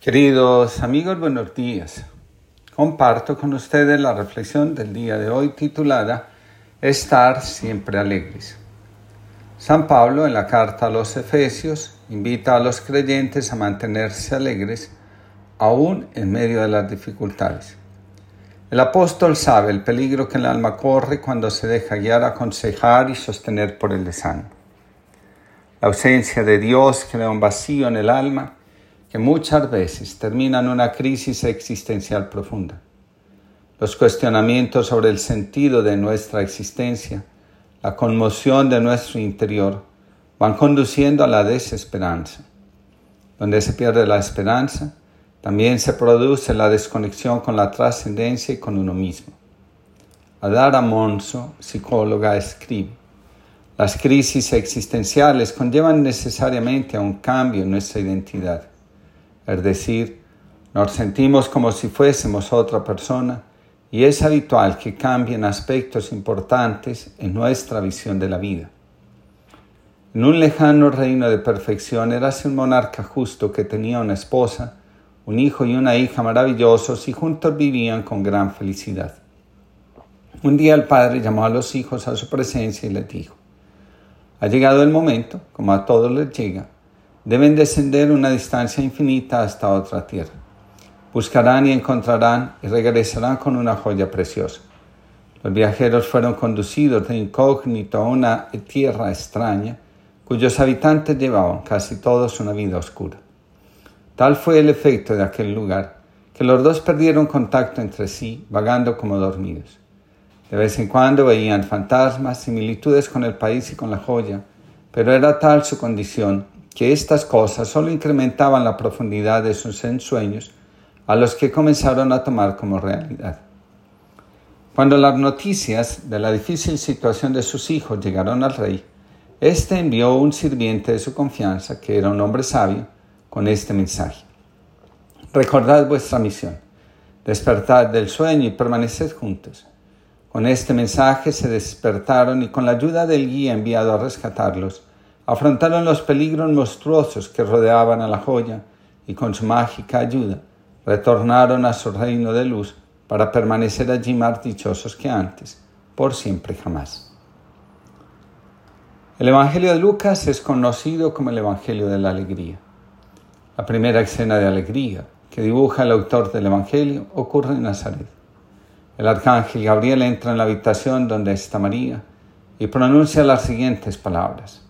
Queridos amigos, buenos días. Comparto con ustedes la reflexión del día de hoy titulada Estar siempre alegres. San Pablo en la carta a los Efesios invita a los creyentes a mantenerse alegres aún en medio de las dificultades. El apóstol sabe el peligro que el alma corre cuando se deja guiar, aconsejar y sostener por el desánimo. La ausencia de Dios crea un vacío en el alma que muchas veces termina en una crisis existencial profunda. Los cuestionamientos sobre el sentido de nuestra existencia, la conmoción de nuestro interior, van conduciendo a la desesperanza. Donde se pierde la esperanza, también se produce la desconexión con la trascendencia y con uno mismo. Adara Monso, psicóloga, escribe, las crisis existenciales conllevan necesariamente a un cambio en nuestra identidad. Es decir, nos sentimos como si fuésemos otra persona y es habitual que cambien aspectos importantes en nuestra visión de la vida. En un lejano reino de perfección érase un monarca justo que tenía una esposa, un hijo y una hija maravillosos y juntos vivían con gran felicidad. Un día el padre llamó a los hijos a su presencia y les dijo, ha llegado el momento, como a todos les llega, deben descender una distancia infinita hasta otra tierra. Buscarán y encontrarán y regresarán con una joya preciosa. Los viajeros fueron conducidos de incógnito a una tierra extraña, cuyos habitantes llevaban casi todos una vida oscura. Tal fue el efecto de aquel lugar, que los dos perdieron contacto entre sí, vagando como dormidos. De vez en cuando veían fantasmas, similitudes con el país y con la joya, pero era tal su condición que estas cosas solo incrementaban la profundidad de sus ensueños, a los que comenzaron a tomar como realidad. Cuando las noticias de la difícil situación de sus hijos llegaron al rey, éste envió un sirviente de su confianza, que era un hombre sabio, con este mensaje. Recordad vuestra misión, despertad del sueño y permaneced juntos. Con este mensaje se despertaron y con la ayuda del guía enviado a rescatarlos, afrontaron los peligros monstruosos que rodeaban a la joya y con su mágica ayuda retornaron a su reino de luz para permanecer allí más dichosos que antes, por siempre y jamás. El Evangelio de Lucas es conocido como el Evangelio de la Alegría. La primera escena de alegría que dibuja el autor del Evangelio ocurre en Nazaret. El arcángel Gabriel entra en la habitación donde está María y pronuncia las siguientes palabras.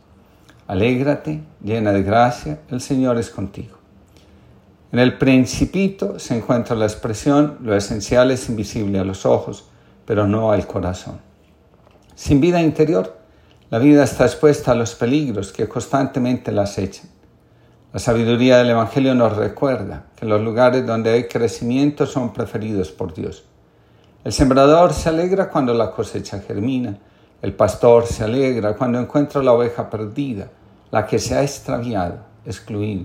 Alégrate, llena de gracia, el Señor es contigo. En el principito se encuentra la expresión, lo esencial es invisible a los ojos, pero no al corazón. Sin vida interior, la vida está expuesta a los peligros que constantemente la acechan. La sabiduría del Evangelio nos recuerda que los lugares donde hay crecimiento son preferidos por Dios. El sembrador se alegra cuando la cosecha germina, el pastor se alegra cuando encuentra la oveja perdida, la que se ha extraviado, excluido.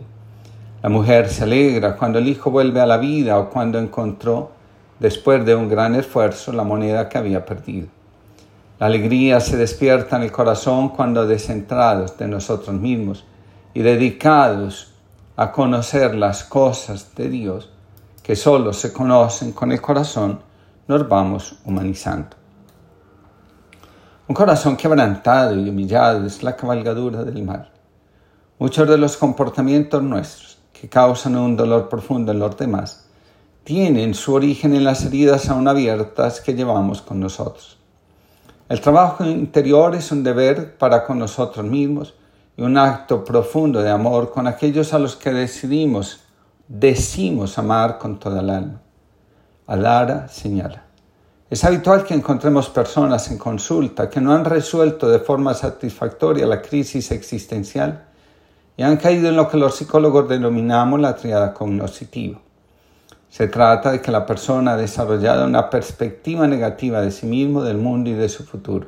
La mujer se alegra cuando el hijo vuelve a la vida o cuando encontró, después de un gran esfuerzo, la moneda que había perdido. La alegría se despierta en el corazón cuando descentrados de nosotros mismos y dedicados a conocer las cosas de Dios que solo se conocen con el corazón, nos vamos humanizando. Un corazón quebrantado y humillado es la cabalgadura del mal. Muchos de los comportamientos nuestros que causan un dolor profundo en los demás tienen su origen en las heridas aún abiertas que llevamos con nosotros. El trabajo interior es un deber para con nosotros mismos y un acto profundo de amor con aquellos a los que decidimos, decimos amar con toda el alma. Alara señala. Es habitual que encontremos personas en consulta que no han resuelto de forma satisfactoria la crisis existencial y han caído en lo que los psicólogos denominamos la triada cognoscitiva. Se trata de que la persona ha desarrollado una perspectiva negativa de sí mismo, del mundo y de su futuro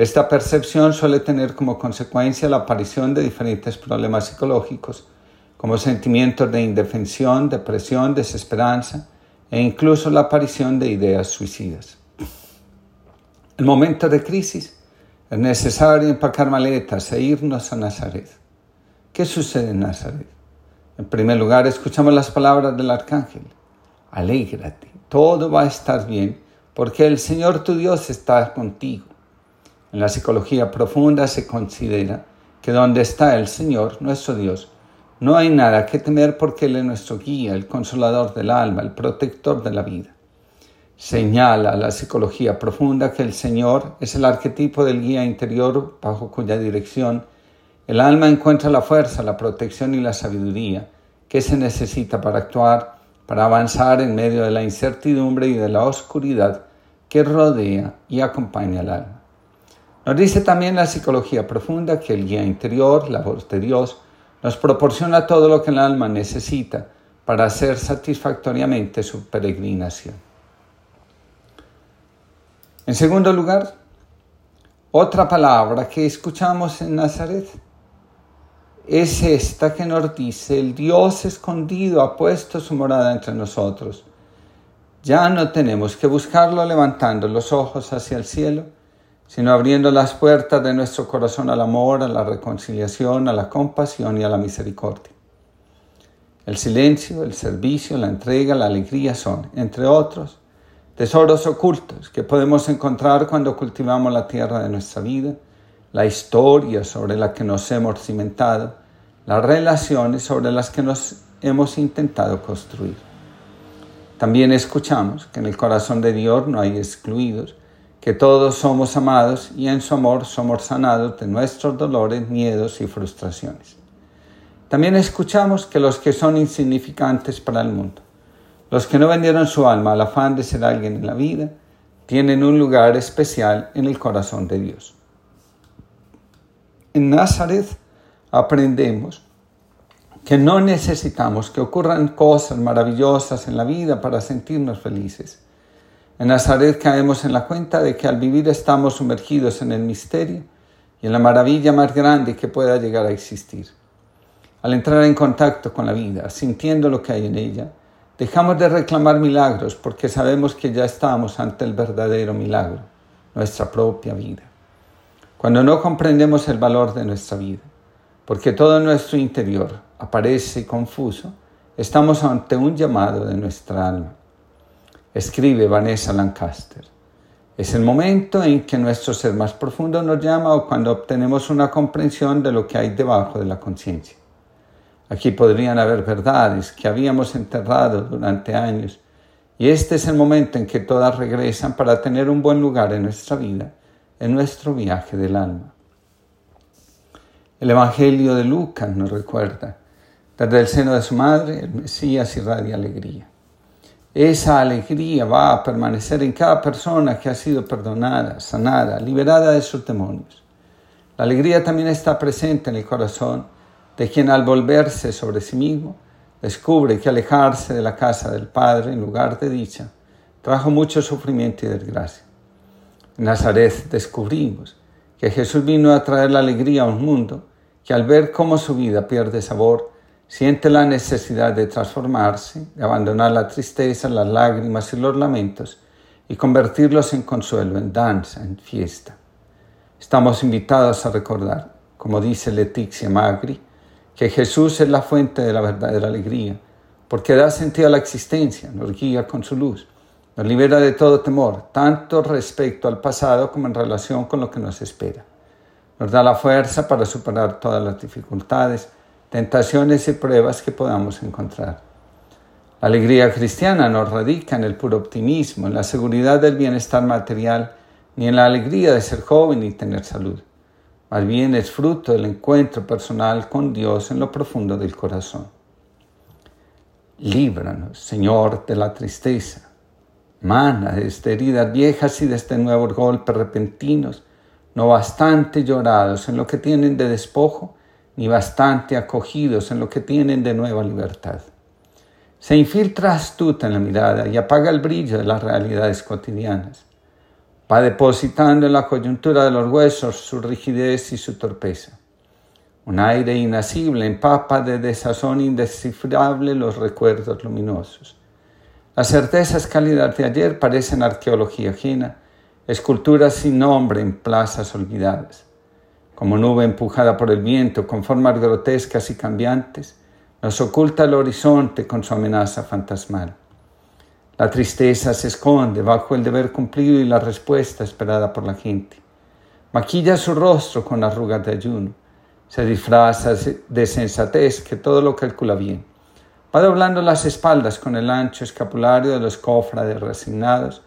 esta percepción suele tener como consecuencia la aparición de diferentes problemas psicológicos, como sentimientos de indefensión, depresión, desesperanza e incluso la aparición de ideas suicidas. En momentos de crisis es necesario empacar maletas e irnos a Nazaret. ¿Qué sucede en Nazaret? En primer lugar, escuchamos las palabras del arcángel. Alégrate, todo va a estar bien, porque el Señor tu Dios está contigo. En la psicología profunda se considera que donde está el Señor, nuestro Dios, no hay nada que temer porque Él es nuestro guía, el consolador del alma, el protector de la vida. Señala la psicología profunda que el Señor es el arquetipo del guía interior bajo cuya dirección el alma encuentra la fuerza, la protección y la sabiduría que se necesita para actuar, para avanzar en medio de la incertidumbre y de la oscuridad que rodea y acompaña al alma. Nos dice también la psicología profunda que el guía interior, la voz de Dios, nos proporciona todo lo que el alma necesita para hacer satisfactoriamente su peregrinación. En segundo lugar, otra palabra que escuchamos en Nazaret es esta que nos dice, el Dios escondido ha puesto su morada entre nosotros. Ya no tenemos que buscarlo levantando los ojos hacia el cielo, sino abriendo las puertas de nuestro corazón al amor, a la reconciliación, a la compasión y a la misericordia. El silencio, el servicio, la entrega, la alegría son, entre otros, tesoros ocultos que podemos encontrar cuando cultivamos la tierra de nuestra vida, la historia sobre la que nos hemos cimentado, las relaciones sobre las que nos hemos intentado construir. También escuchamos que en el corazón de Dios no hay excluidos, que todos somos amados y en su amor somos sanados de nuestros dolores, miedos y frustraciones. También escuchamos que los que son insignificantes para el mundo, los que no vendieron su alma al afán de ser alguien en la vida, tienen un lugar especial en el corazón de Dios. En Nazaret aprendemos que no necesitamos que ocurran cosas maravillosas en la vida para sentirnos felices. En Nazaret caemos en la cuenta de que al vivir estamos sumergidos en el misterio y en la maravilla más grande que pueda llegar a existir. Al entrar en contacto con la vida, sintiendo lo que hay en ella, dejamos de reclamar milagros porque sabemos que ya estamos ante el verdadero milagro, nuestra propia vida. Cuando no comprendemos el valor de nuestra vida, porque todo nuestro interior aparece confuso, estamos ante un llamado de nuestra alma. Escribe Vanessa Lancaster. Es el momento en que nuestro ser más profundo nos llama o cuando obtenemos una comprensión de lo que hay debajo de la conciencia. Aquí podrían haber verdades que habíamos enterrado durante años y este es el momento en que todas regresan para tener un buen lugar en nuestra vida, en nuestro viaje del alma. El Evangelio de Lucas nos recuerda, desde el seno de su madre, el Mesías irradia alegría. Esa alegría va a permanecer en cada persona que ha sido perdonada, sanada, liberada de sus demonios. La alegría también está presente en el corazón de quien al volverse sobre sí mismo descubre que alejarse de la casa del Padre en lugar de dicha trajo mucho sufrimiento y desgracia. En Nazaret descubrimos que Jesús vino a traer la alegría a un mundo que al ver cómo su vida pierde sabor, siente la necesidad de transformarse, de abandonar la tristeza, las lágrimas y los lamentos y convertirlos en consuelo, en danza, en fiesta. Estamos invitados a recordar, como dice Leticia Magri, que Jesús es la fuente de la verdadera alegría, porque da sentido a la existencia, nos guía con su luz, nos libera de todo temor, tanto respecto al pasado como en relación con lo que nos espera. Nos da la fuerza para superar todas las dificultades, tentaciones y pruebas que podamos encontrar. La alegría cristiana no radica en el puro optimismo, en la seguridad del bienestar material, ni en la alegría de ser joven y tener salud. Más bien es fruto del encuentro personal con Dios en lo profundo del corazón. Líbranos, Señor, de la tristeza. Mana de estas heridas viejas y de este nuevos golpes repentinos no bastante llorados en lo que tienen de despojo, ni bastante acogidos en lo que tienen de nueva libertad. Se infiltra astuta en la mirada y apaga el brillo de las realidades cotidianas. Va depositando en la coyuntura de los huesos su rigidez y su torpeza. Un aire inasible empapa de desazón indescifrable los recuerdos luminosos. Las certezas cálidas de ayer parecen arqueología ajena esculturas sin nombre en plazas olvidadas. Como nube empujada por el viento con formas grotescas y cambiantes, nos oculta el horizonte con su amenaza fantasmal. La tristeza se esconde bajo el deber cumplido y la respuesta esperada por la gente. Maquilla su rostro con arrugas de ayuno. Se disfraza de sensatez que todo lo calcula bien. Va doblando las espaldas con el ancho escapulario de los cofrades resignados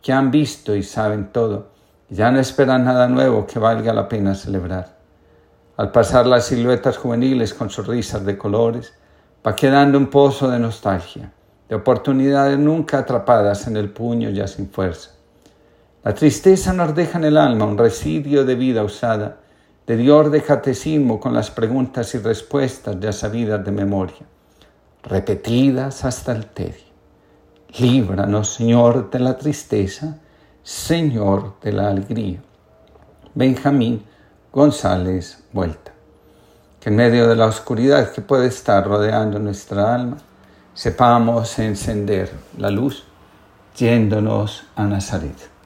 que han visto y saben todo, ya no esperan nada nuevo que valga la pena celebrar. Al pasar las siluetas juveniles con sus risas de colores, va quedando un pozo de nostalgia, de oportunidades nunca atrapadas en el puño ya sin fuerza. La tristeza nos deja en el alma un residuo de vida usada, de dior de catecismo con las preguntas y respuestas ya sabidas de memoria, repetidas hasta el tedio. Líbranos, Señor, de la tristeza, Señor de la alegría. Benjamín González Vuelta. Que en medio de la oscuridad que puede estar rodeando nuestra alma, sepamos encender la luz yéndonos a Nazaret.